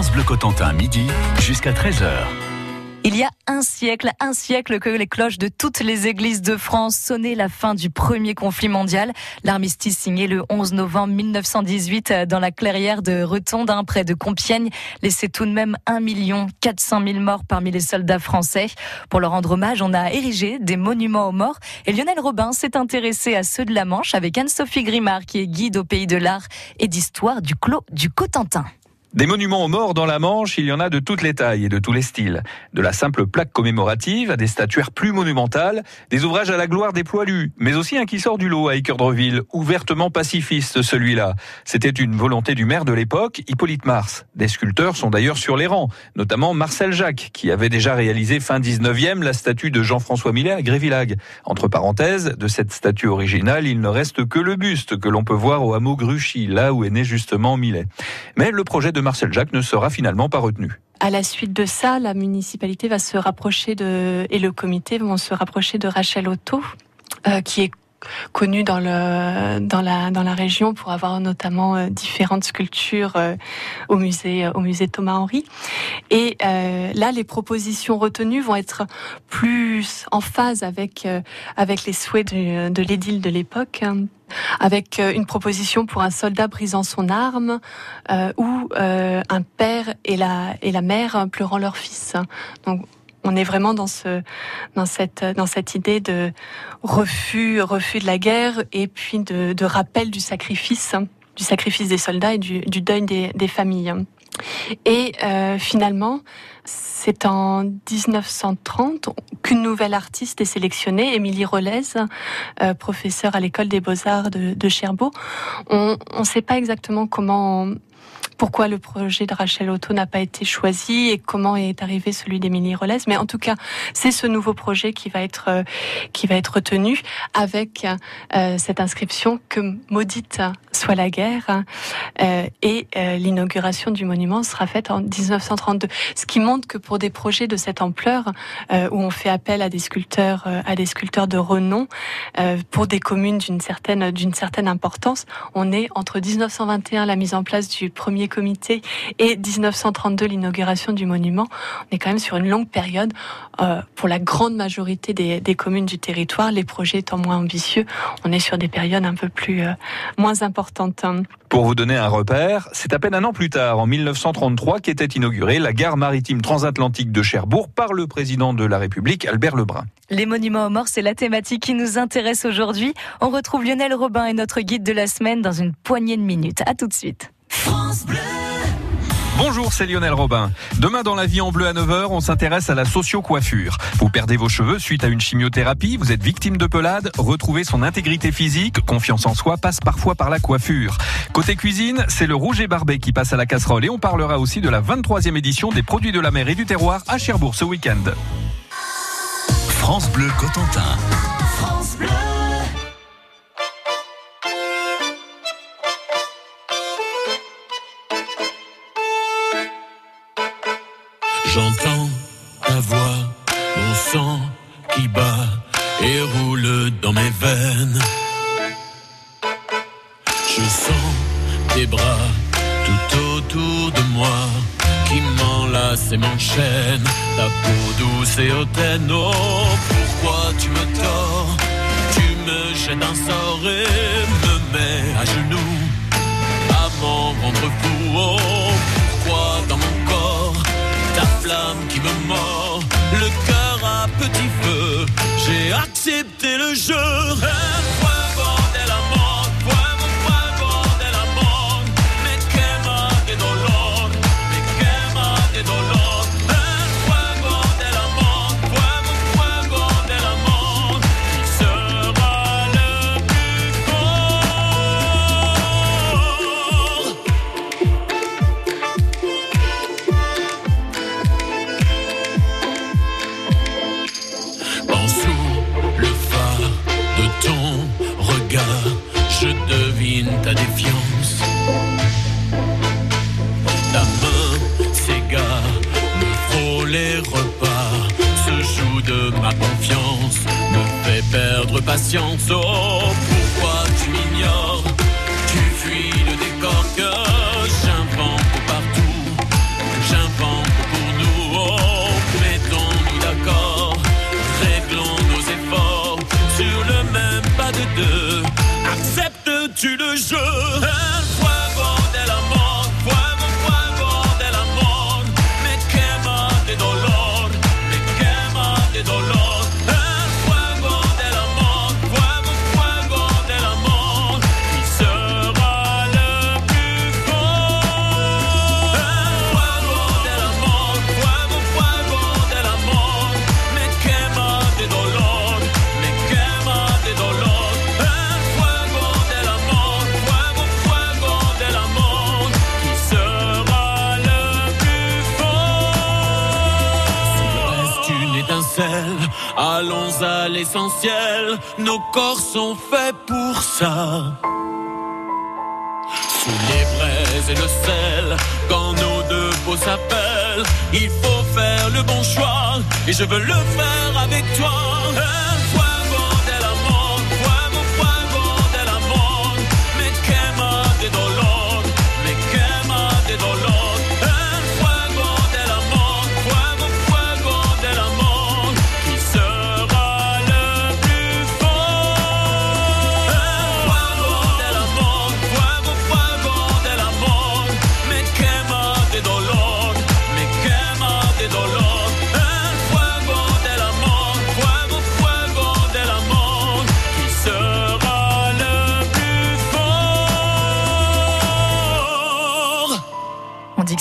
France Cotentin, midi jusqu'à 13h. Il y a un siècle, un siècle que les cloches de toutes les églises de France sonnaient la fin du premier conflit mondial. L'armistice signé le 11 novembre 1918 dans la clairière de Retondin, près de Compiègne, laissait tout de même 1 400 000 morts parmi les soldats français. Pour leur rendre hommage, on a érigé des monuments aux morts et Lionel Robin s'est intéressé à ceux de la Manche avec Anne-Sophie Grimard qui est guide au pays de l'art et d'histoire du Clos du Cotentin. Des monuments aux morts dans la Manche, il y en a de toutes les tailles et de tous les styles. De la simple plaque commémorative à des statuaires plus monumentales, des ouvrages à la gloire des poilus, mais aussi un qui sort du lot à Équeurdreville, ouvertement pacifiste celui-là. C'était une volonté du maire de l'époque, Hippolyte Mars. Des sculpteurs sont d'ailleurs sur les rangs, notamment Marcel Jacques, qui avait déjà réalisé fin 19e la statue de Jean-François Millet à Grévillague. Entre parenthèses, de cette statue originale, il ne reste que le buste que l'on peut voir au hameau Gruchy, là où est né justement Millet. Marcel Jacques ne sera finalement pas retenu. À la suite de ça, la municipalité va se rapprocher de et le comité vont se rapprocher de Rachel Otto, euh, qui est connue dans le dans la dans la région pour avoir notamment euh, différentes sculptures euh, au musée au musée Thomas Henry et là les propositions retenues vont être plus en phase avec avec les souhaits de, l'édile de l'époque avec euh, une proposition pour un soldat brisant son arme euh, ou euh, un père et la, et la mère pleurant leur fils. Donc on est vraiment dans ce dans cette dans cette idée de refus refus de la guerre et puis de, de rappel du sacrifice du sacrifice des soldats et du, du deuil des, des familles. Et euh, finalement, c'est en 1930 qu'une nouvelle artiste est sélectionnée, Émilie Rolez, euh, professeure à l'école des beaux-arts de, de Cherbourg. On ne sait pas exactement comment pourquoi le projet de Rachel Otto n'a pas été choisi et comment est arrivé celui d'Émilie Rolez. Mais en tout cas, c'est ce nouveau projet qui va être euh, qui va être retenu avec euh, cette inscription que maudite soit la guerre euh, et l'inauguration du monument sera faite en 1932. Ce qui montre que pour des projets de cette ampleur où on fait appel à des sculpteurs à des sculpteurs de renom pour des communes d'une certaine d'une certaine importance, on est entre 1921 la mise en place du premier comité et 1932 l'inauguration du monument, on est quand même sur une longue période. Euh, pour la grande majorité des, communes du territoire, les projets étant moins ambitieux, on est sur des périodes un peu plus euh, moins importantes. Pour vous donner un repère, c'est à peine un an plus tard, en 1933, qu'était inaugurée la gare maritime transatlantique de Cherbourg par le président de la République, Albert Lebrun. Les monuments aux morts, c'est la thématique qui nous intéresse aujourd'hui. On retrouve Lionel Robin et notre guide de la semaine dans une poignée de minutes. À tout de suite. France Bleu. Bonjour, c'est Lionel Robin. Demain dans la vie en bleu à 9h, on s'intéresse à la socio-coiffure. Vous perdez vos cheveux suite à une chimiothérapie, vous êtes victime de pelade, retrouvez son intégrité physique, confiance en soi passe parfois par la coiffure. Côté cuisine, c'est le rouge et barbet qui passe à la casserole et on parlera aussi de la 23e édition des produits de la mer et du terroir à Cherbourg ce week-end. France Bleu Cotentin. France Bleu. J'entends ta voix, mon sang qui bat et roule dans mes veines. Je sens tes bras tout autour de moi qui m'enlacent et m'enchaînent. Ta peau douce et hautaine, oh, pourquoi tu me tords? Tu me jettes un sort et me mets à genoux à m'en rendre fou, oh, flamme qui me mord, le cœur à petit feu. J'ai accepté le jeu. Patience. Oh, l'essentiel. Nos corps sont faits pour ça. Sous les braises et le sel, quand nos deux peaux s'appellent, il faut faire le bon choix. Et je veux le faire avec toi. El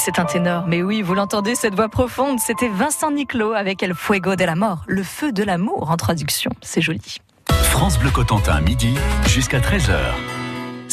c'est un ténor, mais oui, vous l'entendez, cette voix profonde, c'était Vincent Niclot avec El Fuego de la mort, le feu de l'amour en traduction. C'est joli. France Bleu Cotentin, midi jusqu'à 13h.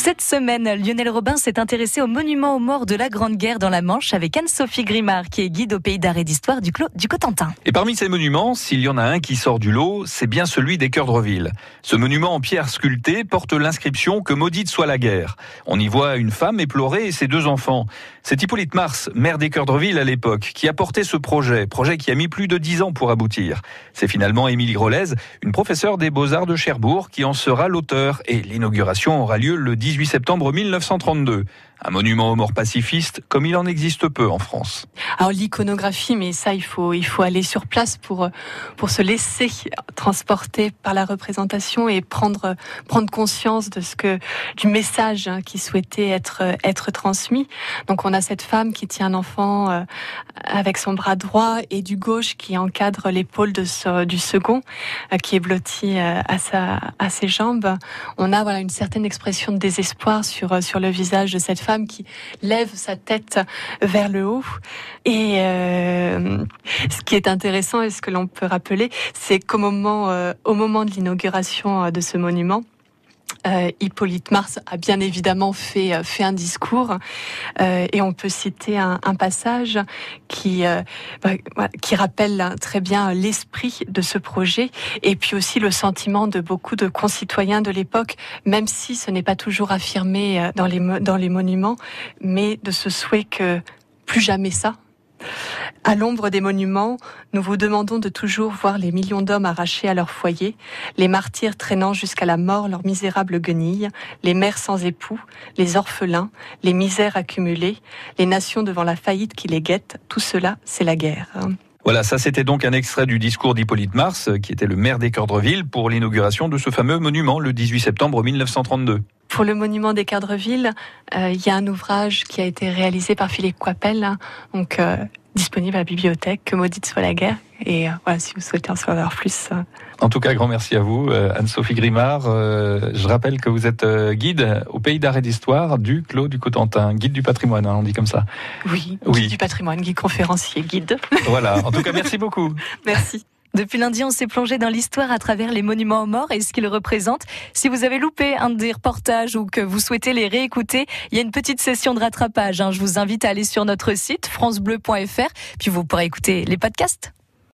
Cette semaine, Lionel Robin s'est intéressé au monument aux morts de la Grande Guerre dans la Manche avec Anne-Sophie Grimard, qui est guide au pays d'art et d'histoire du, du Cotentin. Et parmi ces monuments, s'il y en a un qui sort du lot, c'est bien celui des Cœurs de. Ce monument en pierre sculptée porte l'inscription Que maudite soit la guerre. On y voit une femme éplorée et ses deux enfants. C'est Hippolyte Mars, maire des Cœurs de à l'époque, qui a porté ce projet, projet qui a mis plus de dix ans pour aboutir. C'est finalement Émilie Grolez, une professeure des Beaux-Arts de Cherbourg, qui en sera l'auteur et l'inauguration aura lieu le 18 septembre 1932. Un monument aux morts pacifistes comme il en existe peu en France. Alors l'iconographie, mais ça il faut il faut aller sur place pour pour se laisser transporter par la représentation et prendre prendre conscience de ce que du message hein, qui souhaitait être être transmis. Donc on a cette femme qui tient un enfant euh, avec son bras droit et du gauche qui encadre l'épaule de du second euh, qui est blotti euh, à sa à ses jambes. On a voilà une certaine expression de désespoir sur sur le visage de cette femme qui lève sa tête vers le haut. Et euh, ce qui est intéressant et ce que l'on peut rappeler, c'est qu'au moment, euh, au moment de l'inauguration euh, de ce monument, euh, Hippolyte Mars a bien évidemment fait, euh, fait un discours euh, et on peut citer un, un passage qui, euh, bah, qui rappelle hein, très bien l'esprit de ce projet et puis aussi le sentiment de beaucoup de concitoyens de l'époque, même si ce n'est pas toujours affirmé euh, dans les, dans les monuments, mais de ce souhait que plus jamais ça. À l'ombre des monuments, nous vous demandons de toujours voir les millions d'hommes arrachés à leur foyer, les martyrs traînant jusqu'à la mort leurs misérables guenilles, les mères sans époux, les orphelins, les misères accumulées, les nations devant la faillite qui les guette, tout cela, c'est la guerre. Voilà, ça c'était donc un extrait du discours d'Hippolyte Mars, qui était le maire des Cœurs-de-Ville, pour l'inauguration de ce fameux monument le 18 septembre 1932. Pour le monument des Cadreville, euh, il y a un ouvrage qui a été réalisé par Philippe Coipel, hein, donc euh, disponible à la bibliothèque, Que maudite soit la guerre. Et euh, voilà, si vous souhaitez en savoir plus. euh, En tout cas, grand merci à vous, Anne-Sophie Grimard. Je rappelle que vous êtes guide au pays d'art et d'histoire du Clos du Cotentin, guide du patrimoine, hein, on dit comme ça. oui, Oui. guide du patrimoine, guide conférencier, guide. Voilà, en tout cas, merci beaucoup. Merci. Depuis lundi, on s'est plongé dans l'histoire à travers les monuments aux morts et ce qu'ils représentent. Si vous avez loupé un des reportages ou que vous souhaitez les réécouter, il y a une petite session de rattrapage. hein. Je vous invite à aller sur notre site francebleu.fr, puis vous pourrez écouter les podcasts.